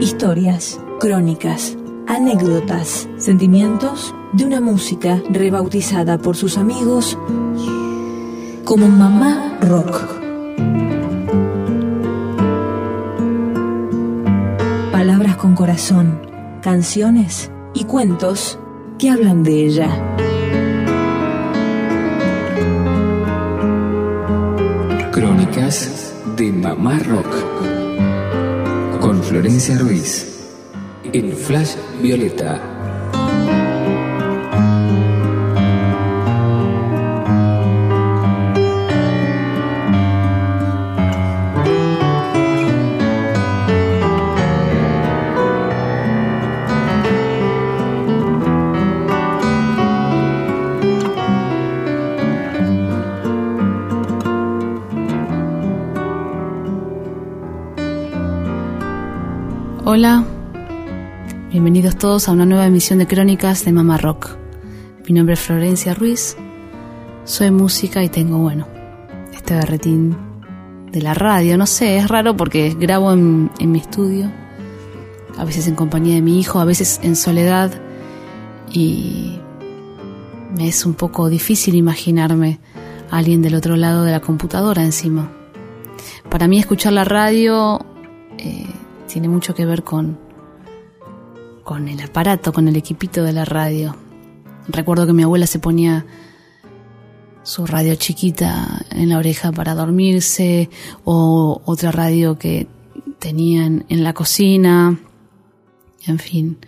Historias, crónicas, anécdotas, sentimientos de una música rebautizada por sus amigos como Mamá Rock. Palabras con corazón, canciones y cuentos que hablan de ella. De Mamá Rock con Florencia Ruiz en Flash Violeta. Bienvenidos todos a una nueva emisión de Crónicas de Mamá Rock. Mi nombre es Florencia Ruiz, soy música y tengo, bueno, este berretín de la radio. No sé, es raro porque grabo en, mi estudio, a veces en compañía de mi hijo, a veces en soledad y me es un poco difícil imaginarme a alguien del otro lado de la computadora encima. Para mí escuchar la radio... Eh, tiene mucho que ver con, con el aparato, con el equipito de la radio. Recuerdo que mi abuela se ponía su radio chiquita en la oreja para dormirse o otra radio que tenían en la cocina. En fin,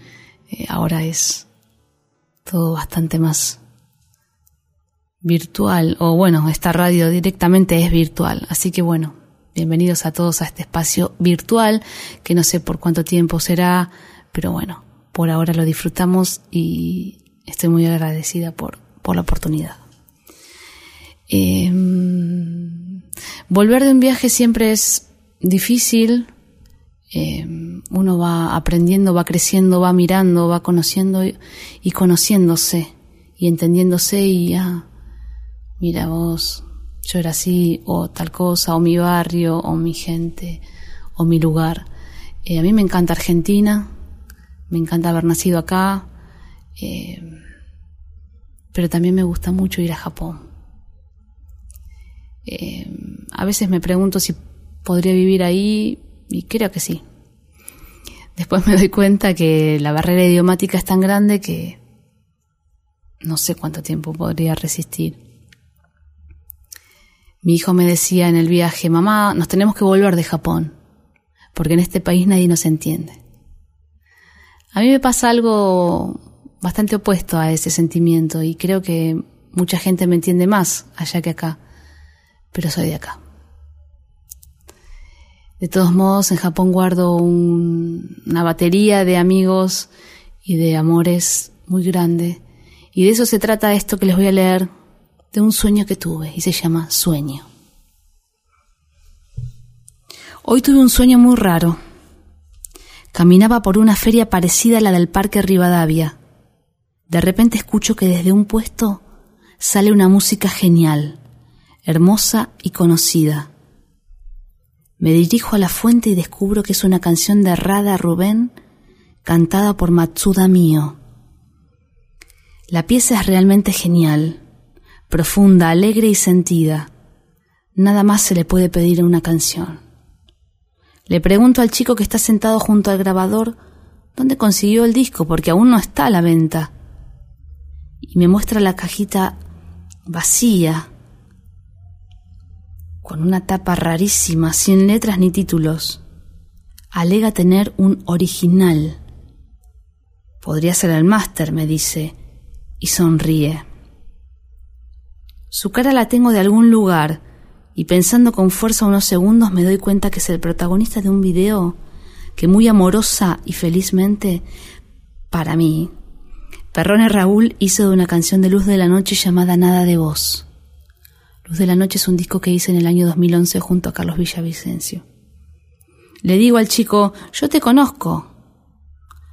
eh, ahora es todo bastante más virtual o bueno, esta radio directamente es virtual. Así que bueno, Bienvenidos a todos a este espacio virtual que no sé por cuánto tiempo será, pero bueno, por ahora lo disfrutamos y estoy muy agradecida por, por la oportunidad. Em, volver de un viaje siempre es difícil. Em, uno va aprendiendo, va creciendo, va mirando, va conociendo y, conociéndose y entendiéndose y ah, mira vos, yo era así, o tal cosa, o mi barrio, o mi gente, o mi lugar. Eh, a mí me encanta Argentina, me encanta haber nacido acá, eh, pero también me gusta mucho ir a Japón. Eh, a veces me pregunto si podría vivir ahí y creo que sí. Después me doy cuenta que la barrera idiomática es tan grande que no sé cuánto tiempo podría resistir. Mi hijo me decía en el viaje, mamá, nos tenemos que volver de Japón, porque en este país nadie nos entiende. A mí me pasa algo bastante opuesto a ese sentimiento y creo que mucha gente me entiende más allá que acá, pero soy de acá. De todos modos, en Japón guardo una batería de amigos y de amores muy grande. Y de eso se trata esto que les voy a leer de un sueño que tuve y se llama Sueño. Hoy tuve un sueño muy raro. Caminaba por una feria parecida a la del Parque Rivadavia. De repente escucho que desde un puesto sale una música genial, hermosa y conocida. Me dirijo a la fuente y descubro que es una canción de Rada Rubén cantada por Matsuda Mio. La pieza es realmente genial profunda, alegre y sentida. Nada más se le puede pedir a una canción. Le pregunto al chico que está sentado junto al grabador dónde consiguió el disco, porque aún no está a la venta. Y me muestra la cajita vacía, con una tapa rarísima, sin letras ni títulos. Alega tener un original. Podría ser el máster, me dice, y sonríe. Su cara la tengo de algún lugar, y pensando con fuerza unos segundos me doy cuenta que es el protagonista de un video que muy amorosa y felizmente, para mí, Perrone Raúl hizo de una canción de Luz de la Noche llamada Nada de Voz. Luz de la Noche es un disco que hice en el año 2011 junto a Carlos Villavicencio. Le digo al chico, yo te conozco,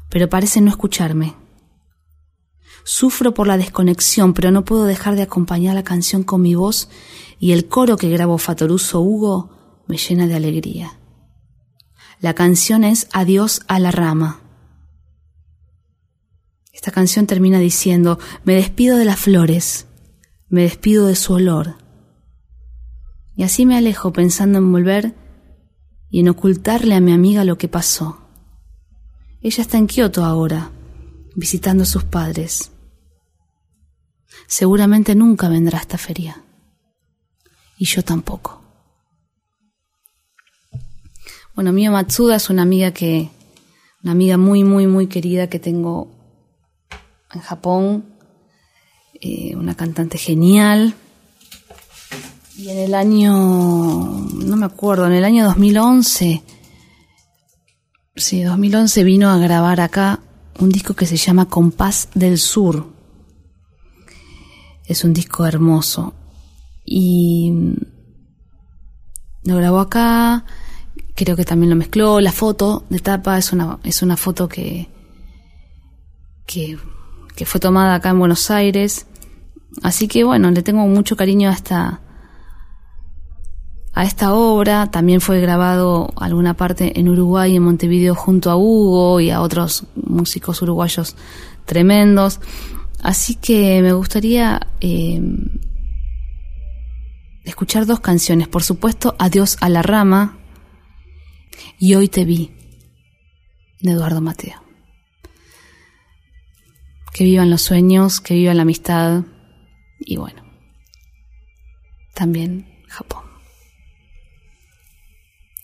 pero parece no escucharme. Sufro por la desconexión, pero no puedo dejar de acompañar la canción con mi voz y el coro que grabó Fatoruso Hugo me llena de alegría. La canción es Adiós a la rama. Esta canción termina diciendo, me despido de las flores, me despido de su olor. Y así me alejo pensando en volver y en ocultarle a mi amiga lo que pasó. Ella está en Kioto ahora, visitando a sus padres. Seguramente nunca vendrá esta feria. Y yo tampoco. Bueno, Mio Matsuda es una amiga que, una amiga muy, muy, muy querida que tengo en Japón, eh, una cantante genial. Y en el año, no me acuerdo, en el año 2011, sí, 2011 vino a grabar acá un disco que se llama Compás del Sur. Es un disco hermoso. Y lo grabó acá, creo que también lo mezcló. La foto de tapa es una, es una foto que, que, que fue tomada acá en Buenos Aires. Así que bueno, le tengo mucho cariño a esta, a esta obra. También fue grabado alguna parte en Uruguay, en Montevideo, junto a Hugo y a otros músicos uruguayos tremendos. Así que me gustaría eh, escuchar dos canciones. Por supuesto, Adiós a la rama y Hoy te vi, de Eduardo Mateo. Que vivan los sueños, que viva la amistad y bueno, también Japón.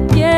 De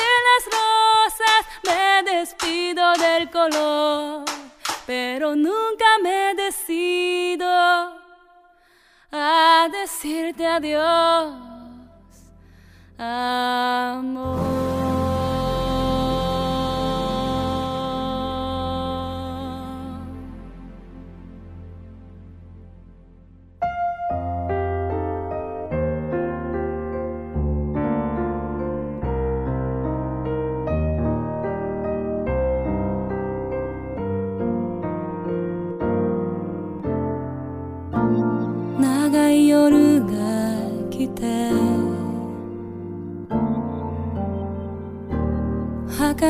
de las rosas, me despido del color, pero nunca me decido a decirte adiós, amor.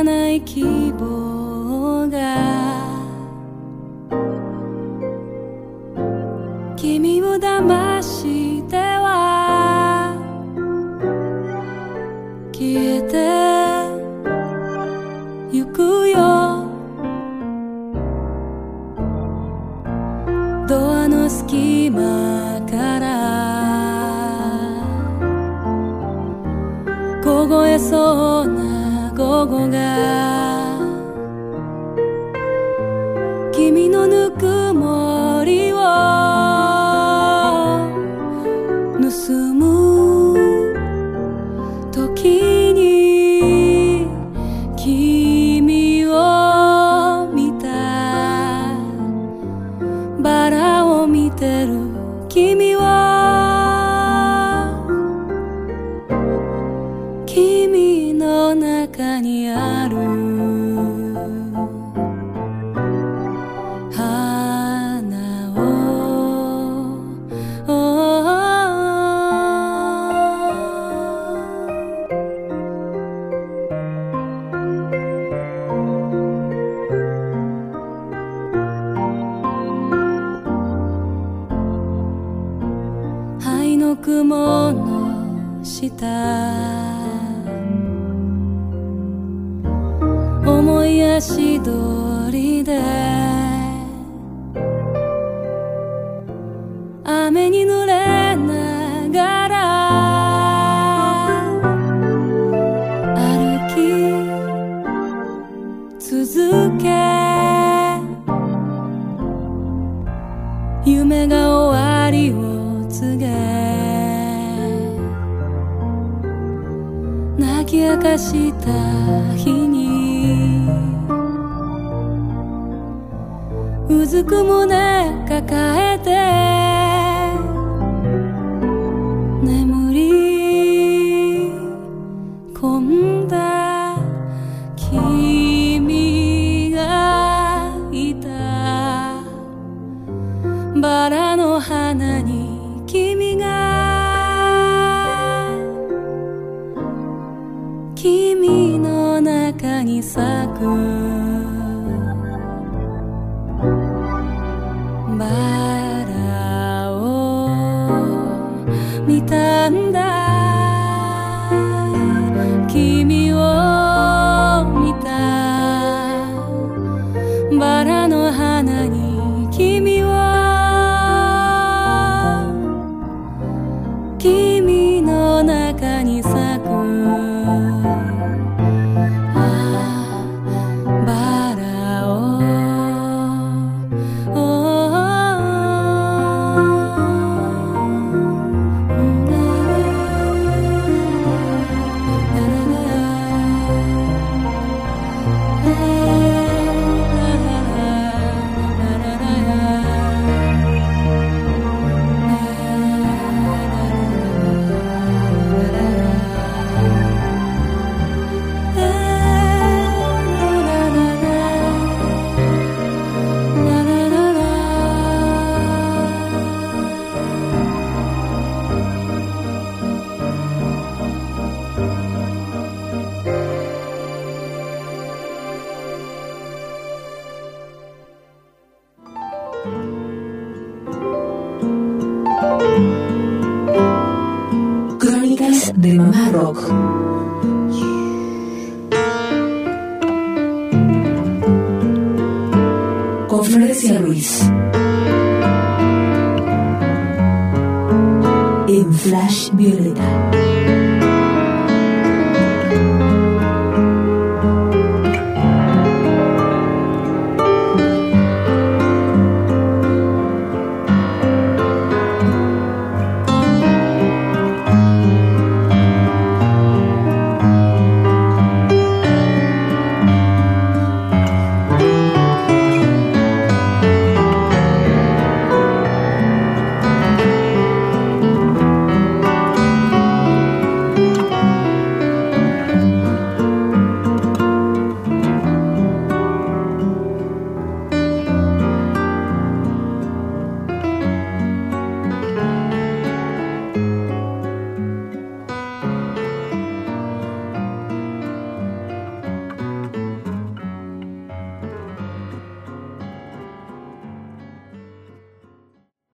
儚い希望が。君を騙しては消えてゆくよ。ドアの隙間から凍えそうな午後が君のぬくもりを盗む時に君を見た。バラを見てる君は中にある。花を。灰の雲の下癒し通りで雨に濡れながら歩き続け夢が終わりを告げ泣き明かした日にうずく胸抱えて。Con Florencia Ruiz. En Flash Violeta.